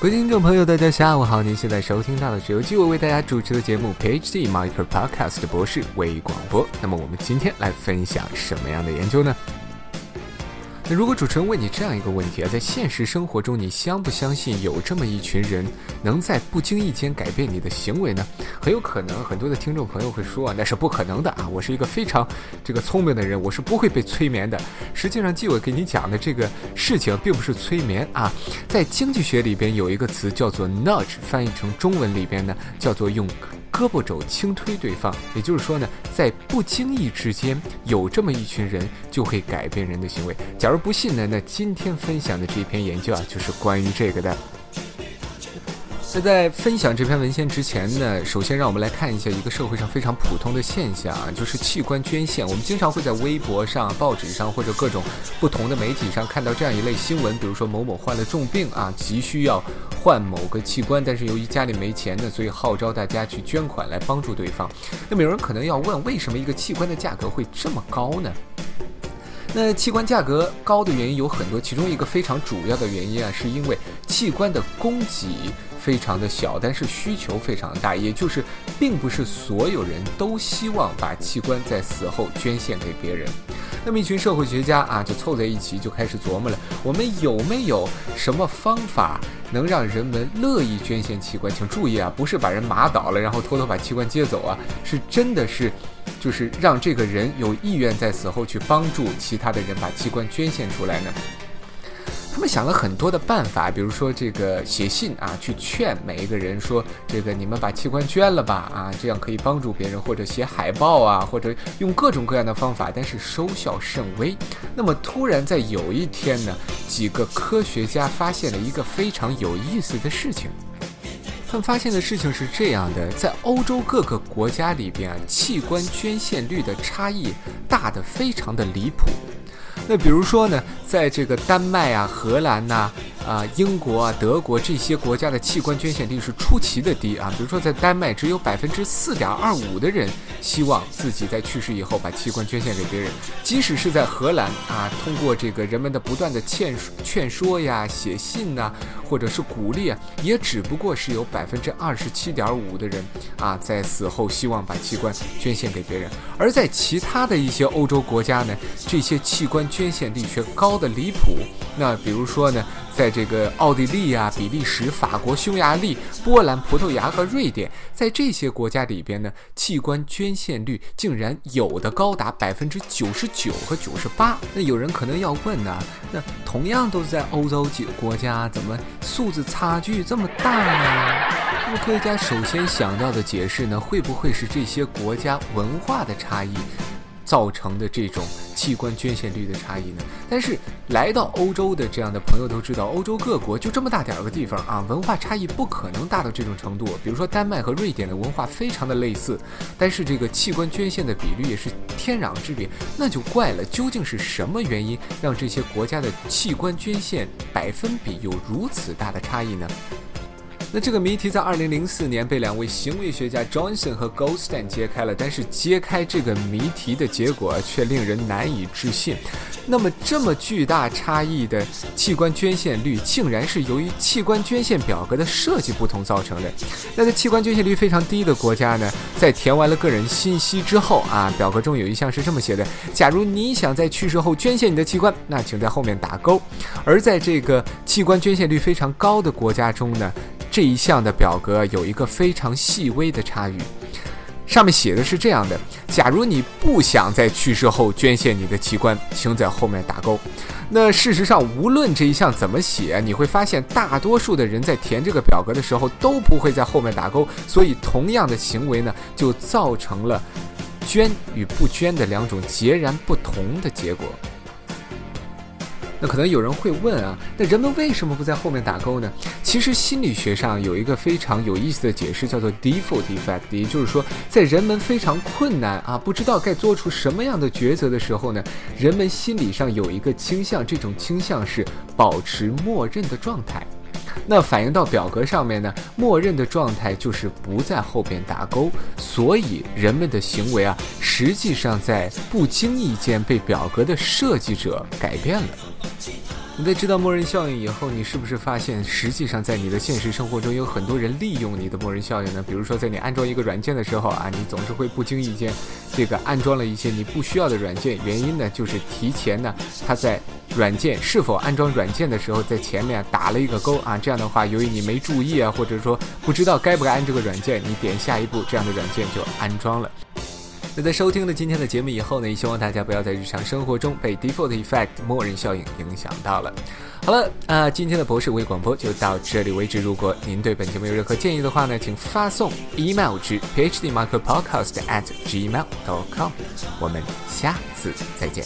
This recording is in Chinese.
各位听众朋友，大家下午好！您现在收听到的是由纪委为大家主持的节目 PhD Micro Podcast 博士微广播。那么我们今天来分享什么样的研究呢？那如果主持人问你这样一个问题啊，在现实生活中，你相不相信有这么一群人能在不经意间改变你的行为呢？很有可能，很多的听众朋友会说啊，那是不可能的啊！我是一个非常这个聪明的人，我是不会被催眠的。实际上，纪委给你讲的这个事情并不是催眠啊，在经济学里边有一个词叫做 nudge，翻译成中文里边呢叫做用。胳膊肘轻推对方，也就是说呢，在不经意之间，有这么一群人就会改变人的行为。假如不信呢，那今天分享的这篇研究啊，就是关于这个的。那在分享这篇文献之前呢，首先让我们来看一下一个社会上非常普通的现象啊，就是器官捐献。我们经常会在微博上、报纸上或者各种不同的媒体上看到这样一类新闻，比如说某某患了重病啊，急需要换某个器官，但是由于家里没钱呢，所以号召大家去捐款来帮助对方。那么有人可能要问，为什么一个器官的价格会这么高呢？那器官价格高的原因有很多，其中一个非常主要的原因啊，是因为器官的供给。非常的小，但是需求非常大，也就是并不是所有人都希望把器官在死后捐献给别人。那么一群社会学家啊，就凑在一起，就开始琢磨了：我们有没有什么方法能让人们乐意捐献器官？请注意啊，不是把人麻倒了，然后偷偷把器官接走啊，是真的是，就是让这个人有意愿在死后去帮助其他的人把器官捐献出来呢？他们想了很多的办法，比如说这个写信啊，去劝每一个人说，这个你们把器官捐了吧，啊，这样可以帮助别人，或者写海报啊，或者用各种各样的方法，但是收效甚微。那么突然在有一天呢，几个科学家发现了一个非常有意思的事情。他们发现的事情是这样的，在欧洲各个国家里边啊，器官捐献率的差异大的非常的离谱。那比如说呢，在这个丹麦啊、荷兰呐、啊英国啊、德国这些国家的器官捐献率是出奇的低啊。比如说在丹麦，只有百分之四点二五的人希望自己在去世以后把器官捐献给别人。即使是在荷兰啊，通过这个人们的不断的劝劝说呀、写信呐，或者是鼓励啊，也只不过是有百分之二十七点五的人啊，在死后希望把器官捐献给别人。而在其他的一些欧洲国家呢，这些器官捐献率却高的离谱。那比如说呢，在这个奥地利啊、比利时、法国、匈牙利、波兰、葡萄牙和瑞典，在这些国家里边呢，器官捐献率竟然有的高达百分之九十九和九十八。那有人可能要问呢，那同样都是在欧洲几个国家，怎么数字差距这么大呢？那么科学家首先想到的解释呢，会不会是这些国家文化的差异？造成的这种器官捐献率的差异呢？但是来到欧洲的这样的朋友都知道，欧洲各国就这么大点儿个地方啊，文化差异不可能大到这种程度。比如说丹麦和瑞典的文化非常的类似，但是这个器官捐献的比率也是天壤之别，那就怪了。究竟是什么原因让这些国家的器官捐献百分比有如此大的差异呢？那这个谜题在二零零四年被两位行为学家 Johnson 和 Goldstein 揭开了，但是揭开这个谜题的结果却令人难以置信。那么，这么巨大差异的器官捐献率，竟然是由于器官捐献表格的设计不同造成的。那在器官捐献率非常低的国家呢，在填完了个人信息之后啊，表格中有一项是这么写的：假如你想在去世后捐献你的器官，那请在后面打勾。而在这个器官捐献率非常高的国家中呢？这一项的表格有一个非常细微的差异，上面写的是这样的：假如你不想在去世后捐献你的器官，请在后面打勾。那事实上，无论这一项怎么写，你会发现大多数的人在填这个表格的时候都不会在后面打勾，所以同样的行为呢，就造成了捐与不捐的两种截然不同的结果。那可能有人会问啊，那人们为什么不在后面打勾呢？其实心理学上有一个非常有意思的解释，叫做 default effect，也就是说，在人们非常困难啊，不知道该做出什么样的抉择的时候呢，人们心理上有一个倾向，这种倾向是保持默认的状态。那反映到表格上面呢，默认的状态就是不在后边打勾，所以人们的行为啊，实际上在不经意间被表格的设计者改变了。你在知道默认效应以后，你是不是发现，实际上在你的现实生活中有很多人利用你的默认效应呢？比如说，在你安装一个软件的时候啊，你总是会不经意间，这个安装了一些你不需要的软件。原因呢，就是提前呢，他在软件是否安装软件的时候，在前面打了一个勾啊。这样的话，由于你没注意啊，或者说不知道该不该安这个软件，你点下一步，这样的软件就安装了。那在收听了今天的节目以后呢，也希望大家不要在日常生活中被 default effect 默认效应影响到了。好了，啊，今天的博士微广播就到这里为止。如果您对本节目有任何建议的话呢，请发送 email 至 phd micro podcast at gmail dot com。我们下次再见。